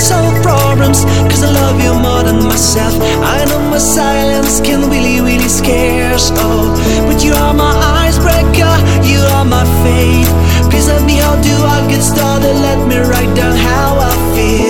solve problems Cause I love you more than myself. I know my silence can really, really scare Oh, but you are my icebreaker You are my faith Please let me, how do I get started? Let me write down how I feel.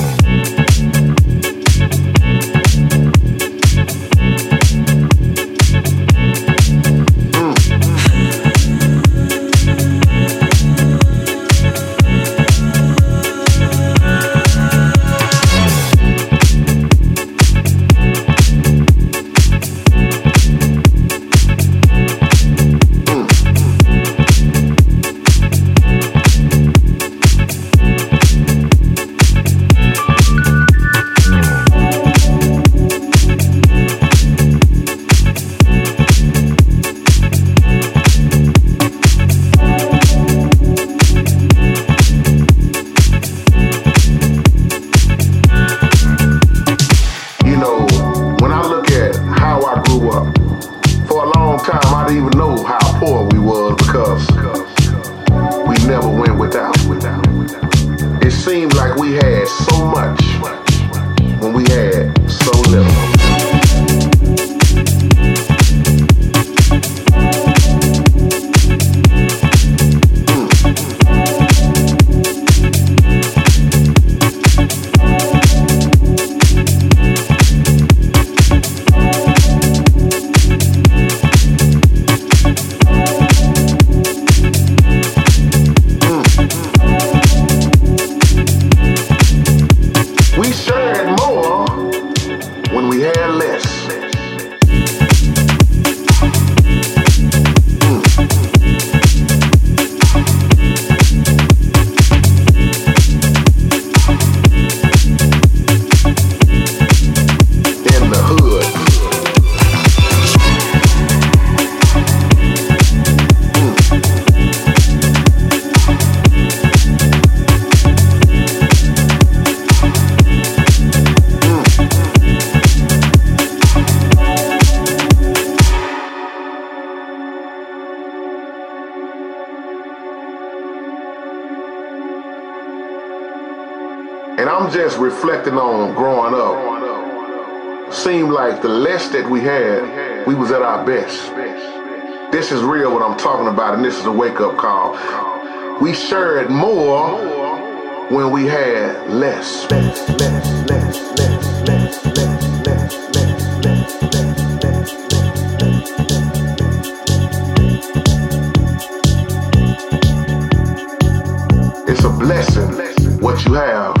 Just reflecting on growing up. Seemed like the less that we had, we was at our best. This is real what I'm talking about, and this is a wake-up call. We shared more when we had less, less, less, less, less, It's a blessing what you have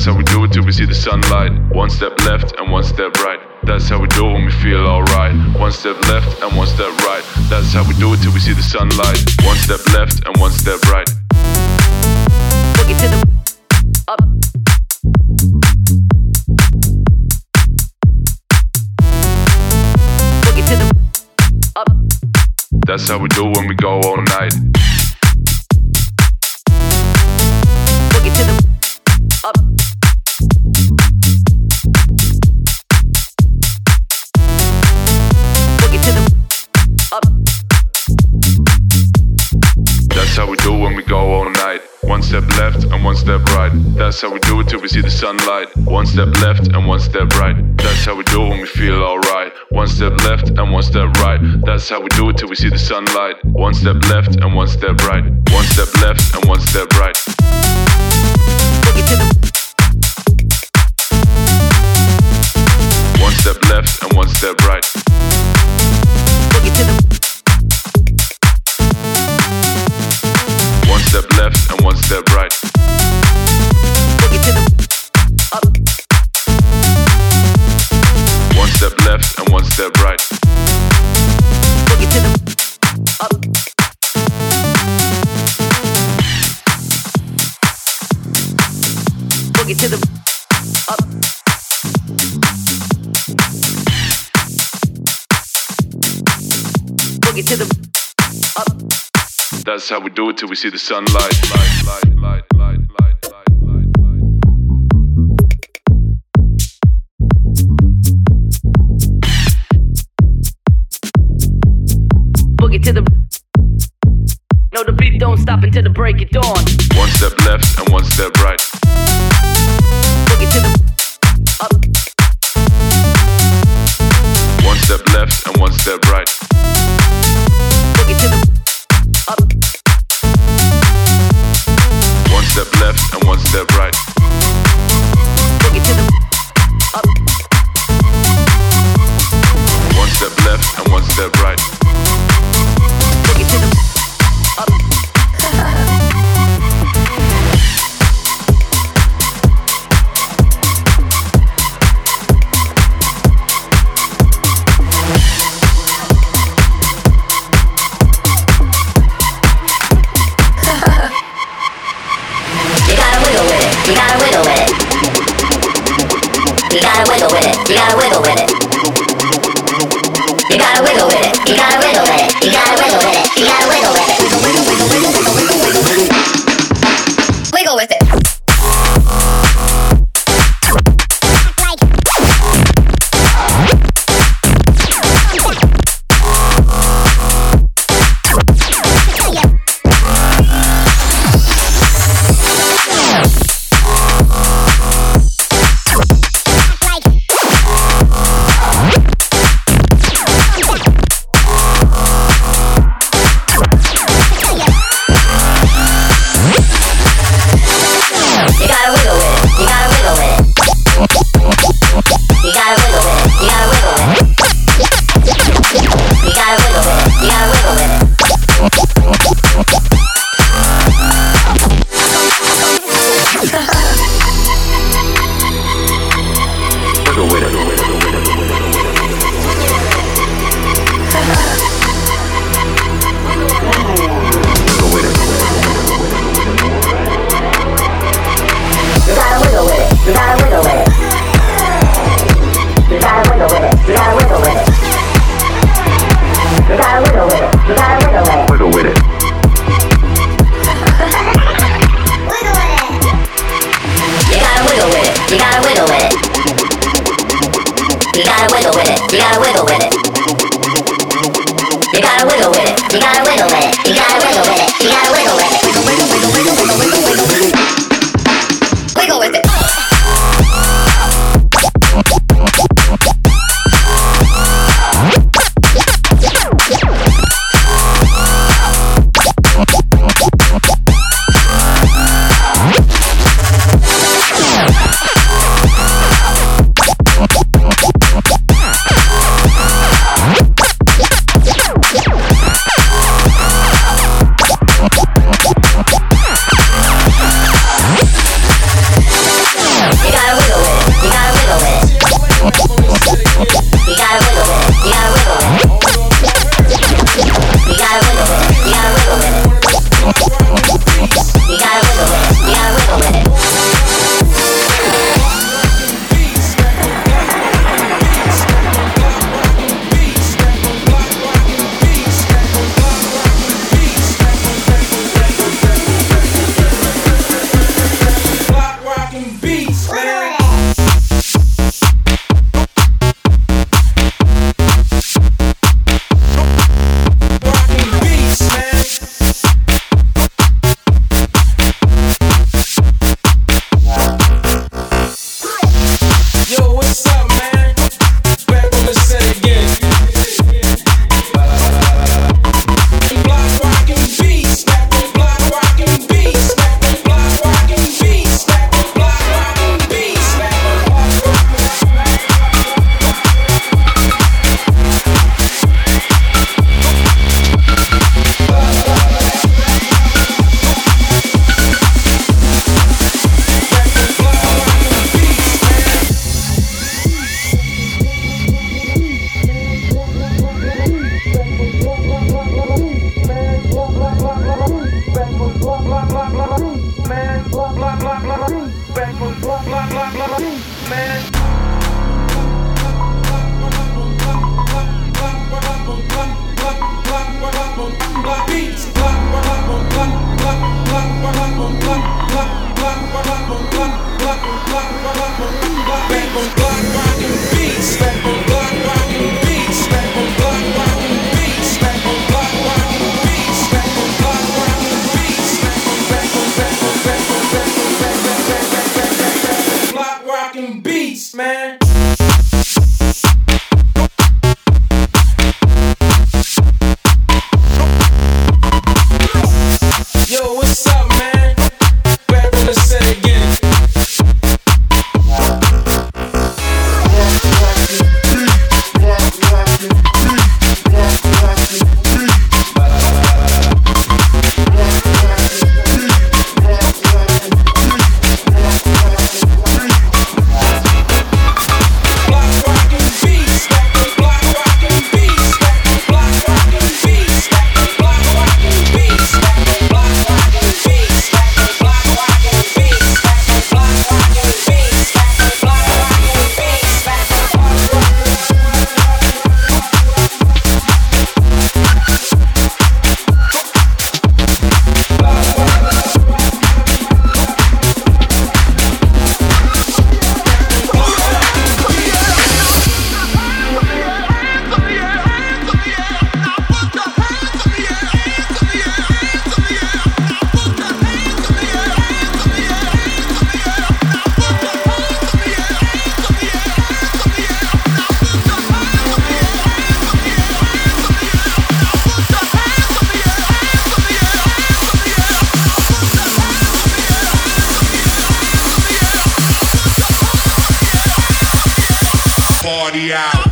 That's how we do it till we see the sunlight. One step left and one step right. That's how we do it when we feel alright. One step left and one step right. That's how we do it till we see the sunlight. One step left and one step right. Boogie to the up. Boogie to the up. That's how we do it when we go all night. Go all night. One step left and one step right. That's how we do it till we see the sunlight. One step left and one step right. That's how we do it when we feel alright. One step left and one step right. That's how we do it till we see the sunlight. One step left and one step right. One step left and one step right. Boogie to the One step left and one step right. boogie to the left and one step right. boogie to the up. One step left and one step right. Boogie to the up. Boogie to the up. That's how we do it till we see the sunlight. Light, light, light, Boogie to the No the beat don't stop until the break of dawn. One step left and one step right. Boogie to the up. One step left and one step right. You gotta wiggle with it. You gotta wiggle with it. You gotta wiggle with it. You gotta wiggle with it. You gotta wiggle with it. You gotta wiggle with it. You gotta wiggle with it. Party out.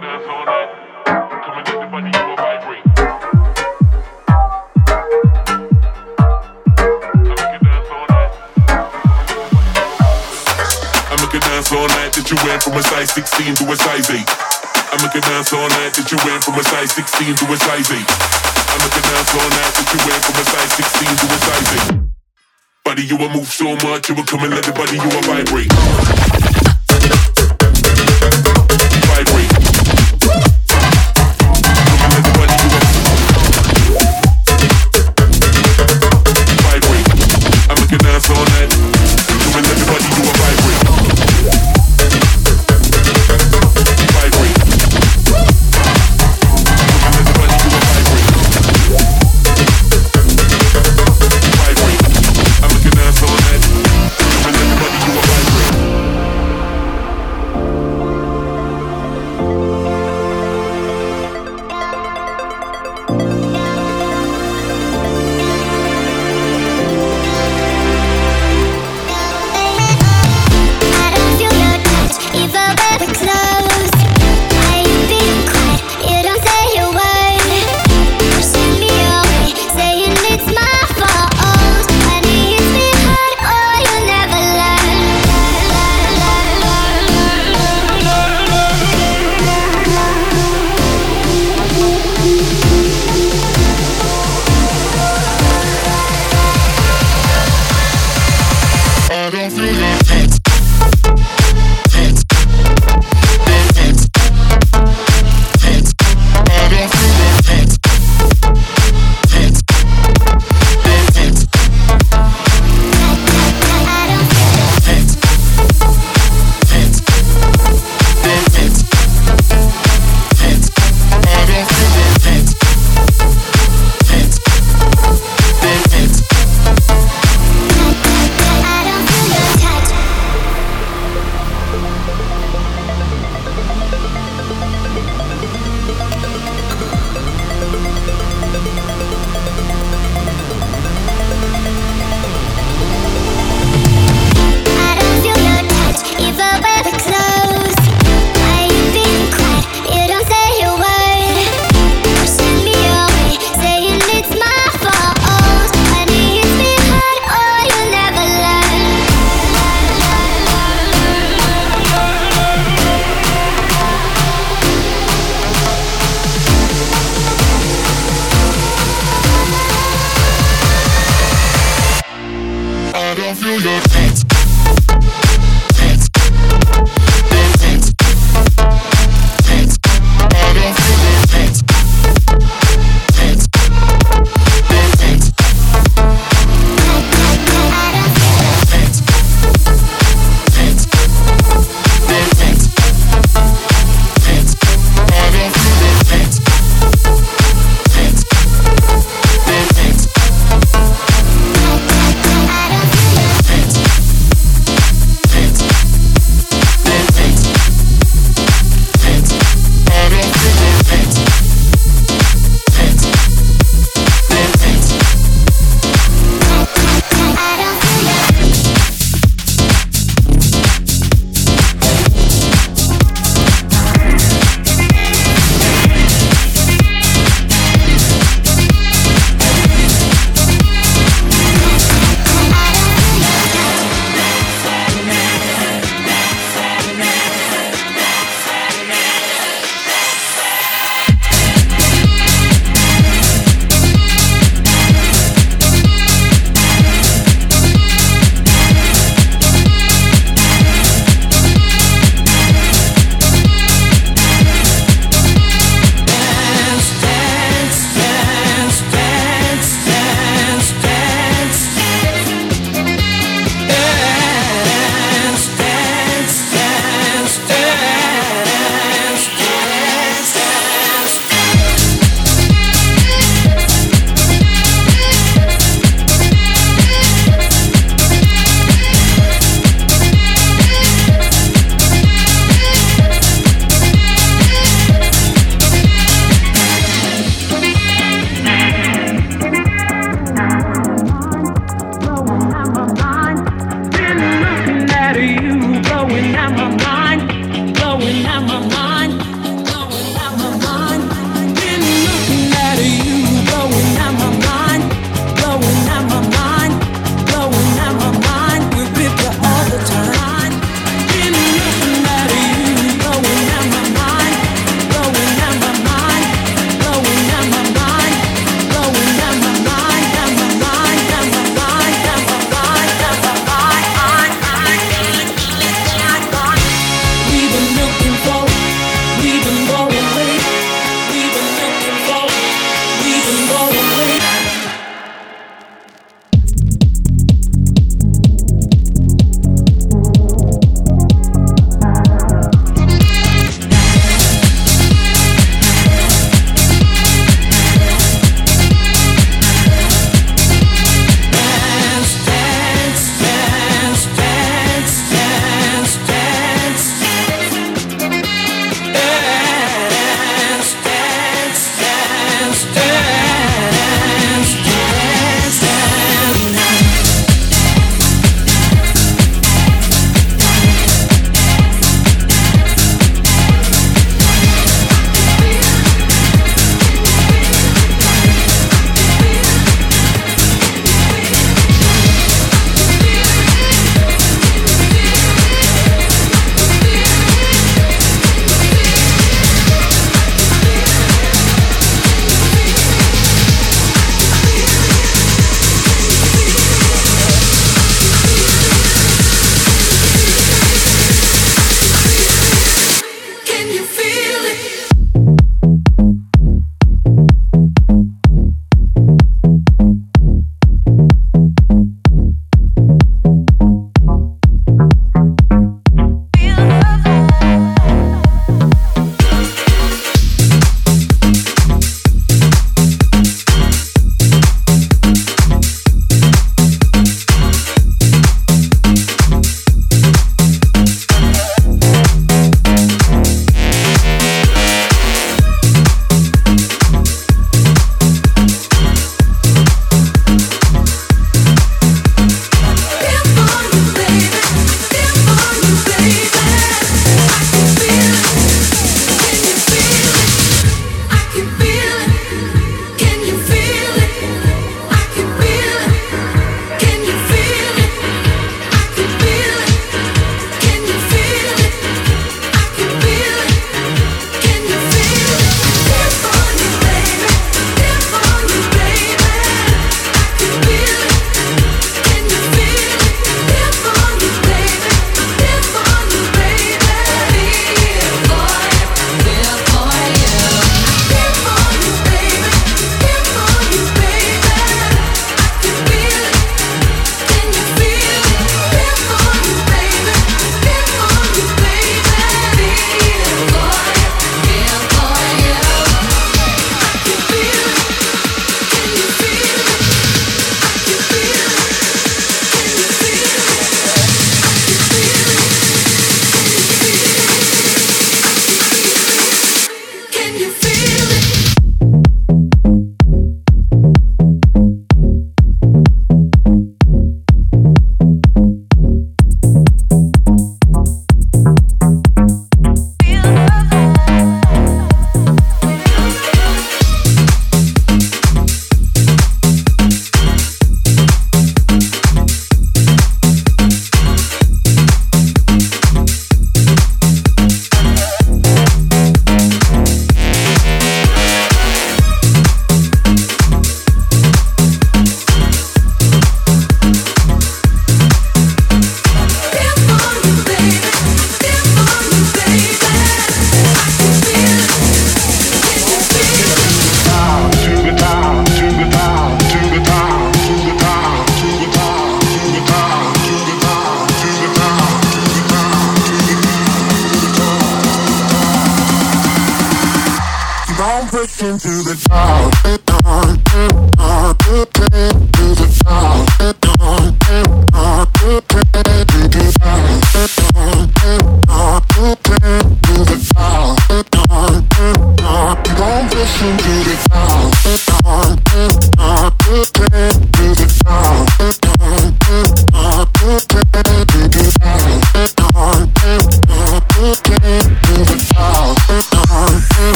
A dance all night. Come and let the body dance all night. That you went from a size 16 to a size 8. I make a dance all night that you went from a size 16 to a size 8. I make a dance all night that you went from a size 16 to a size 8. Buddy, you will move so much, you will come and let the body you will. Vibrate.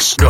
Yes. No.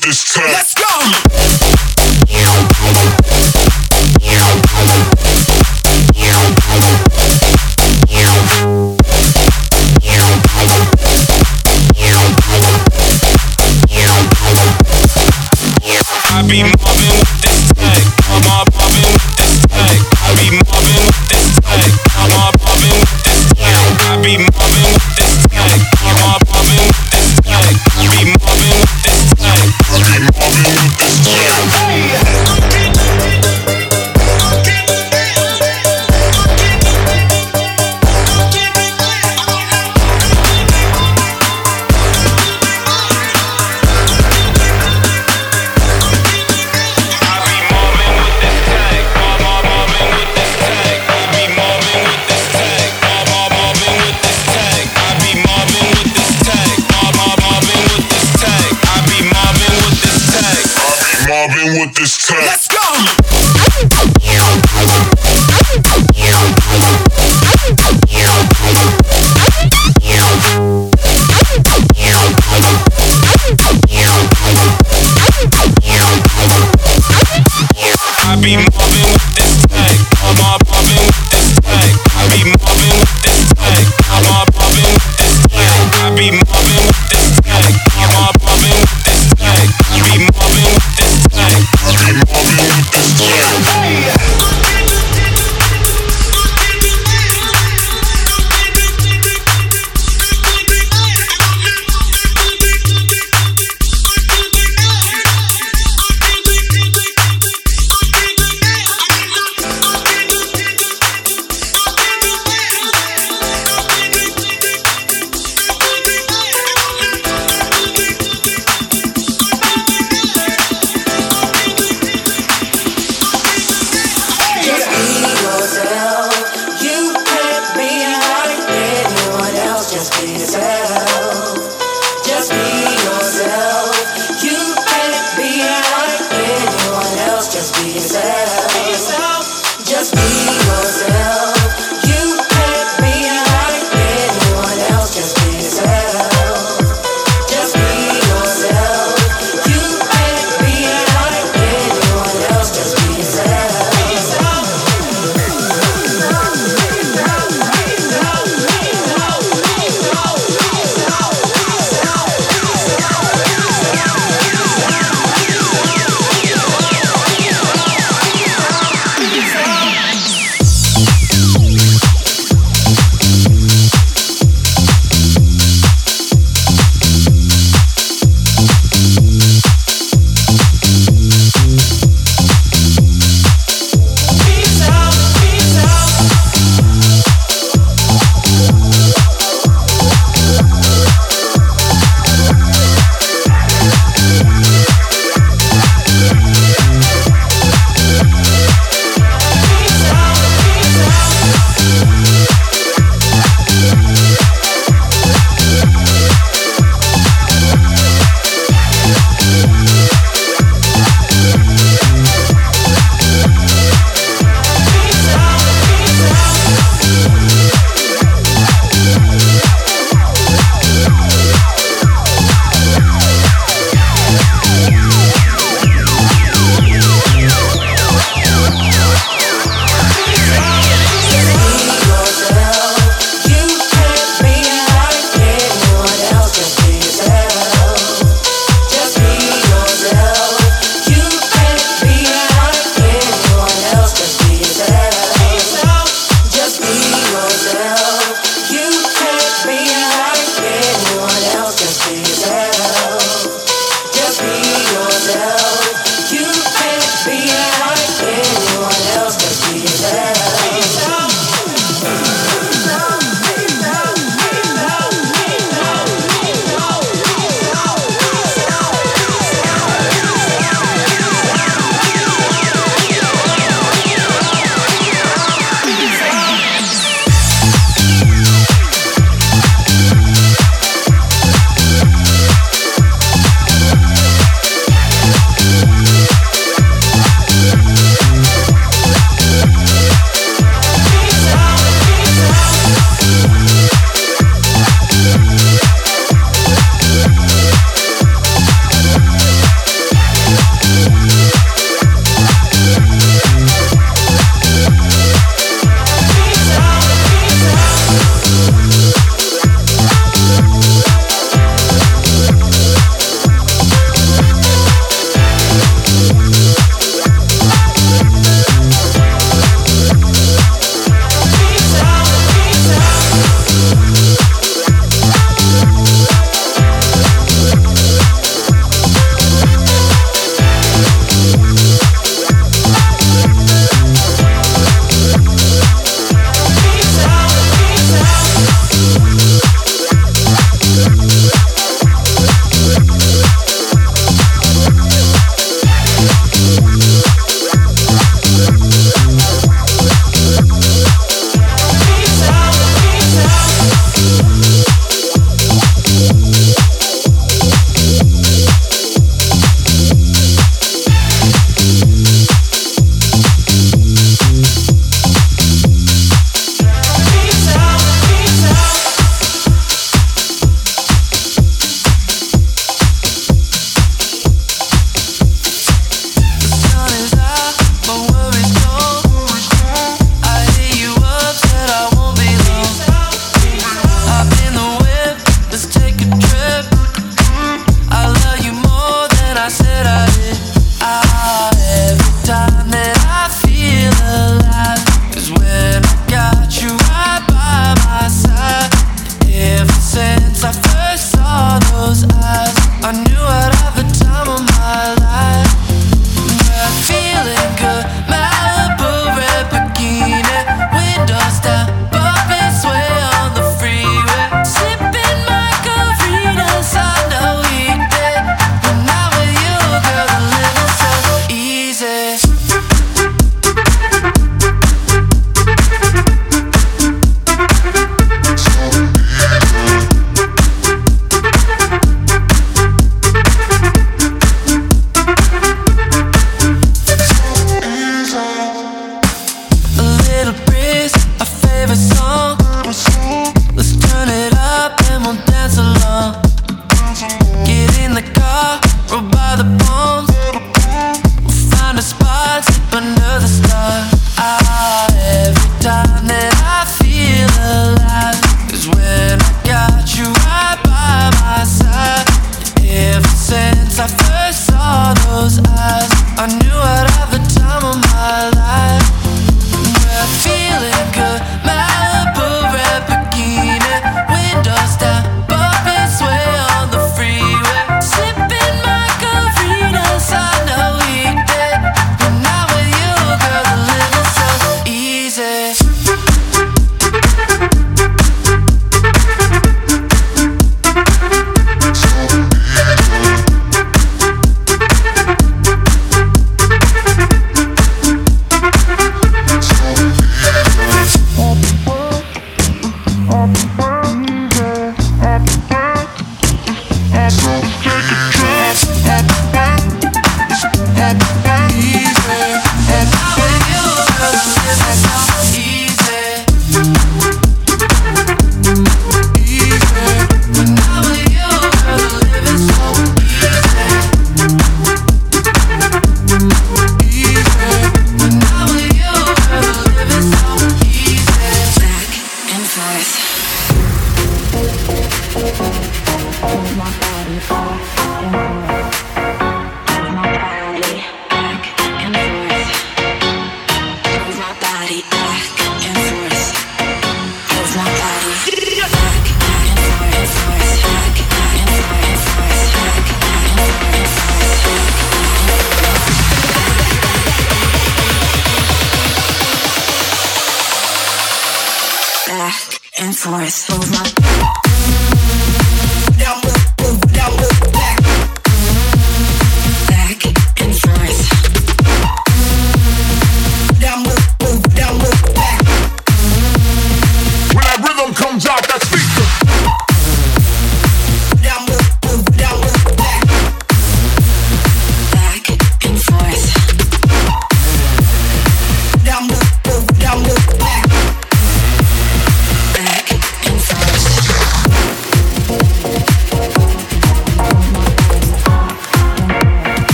This tag.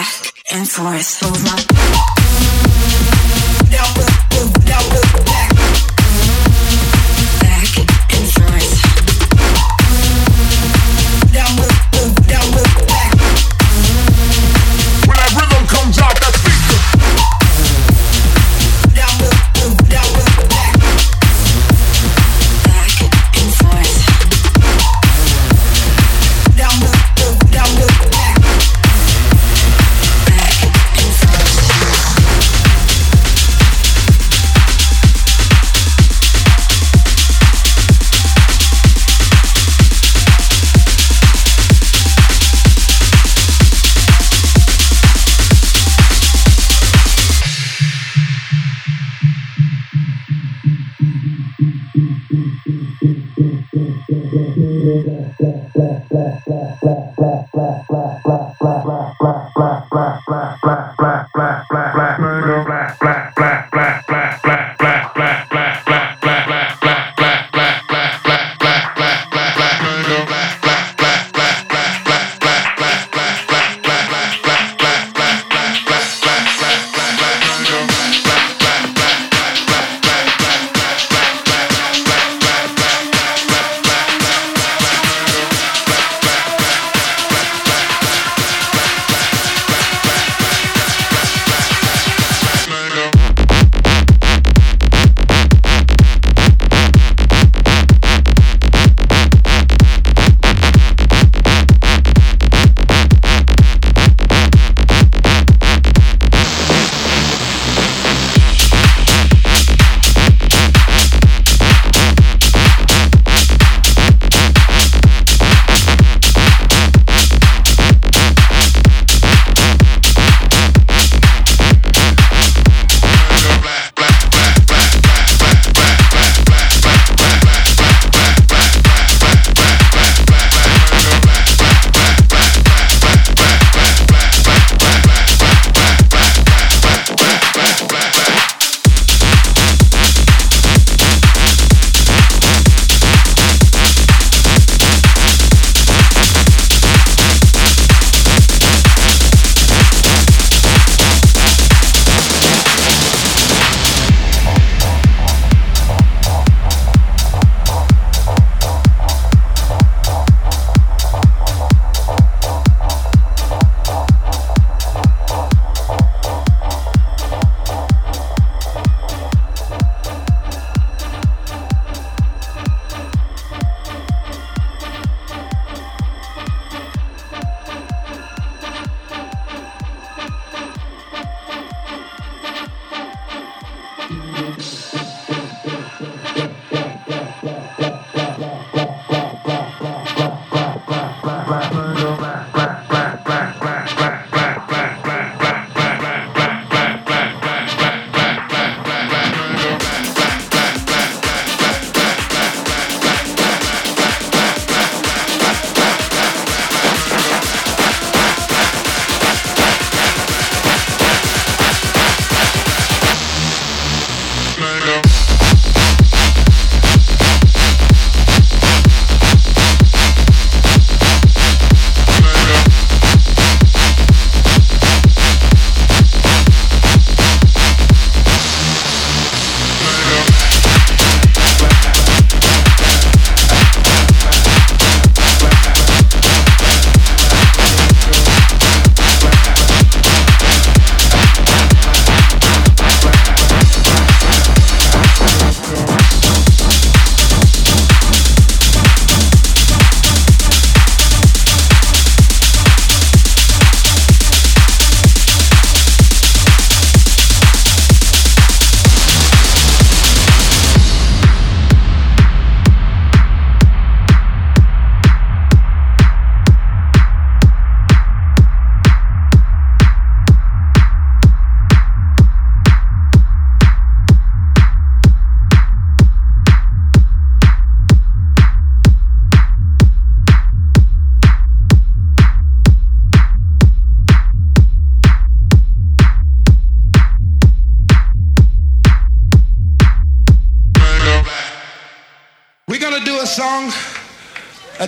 Back and forth. Move my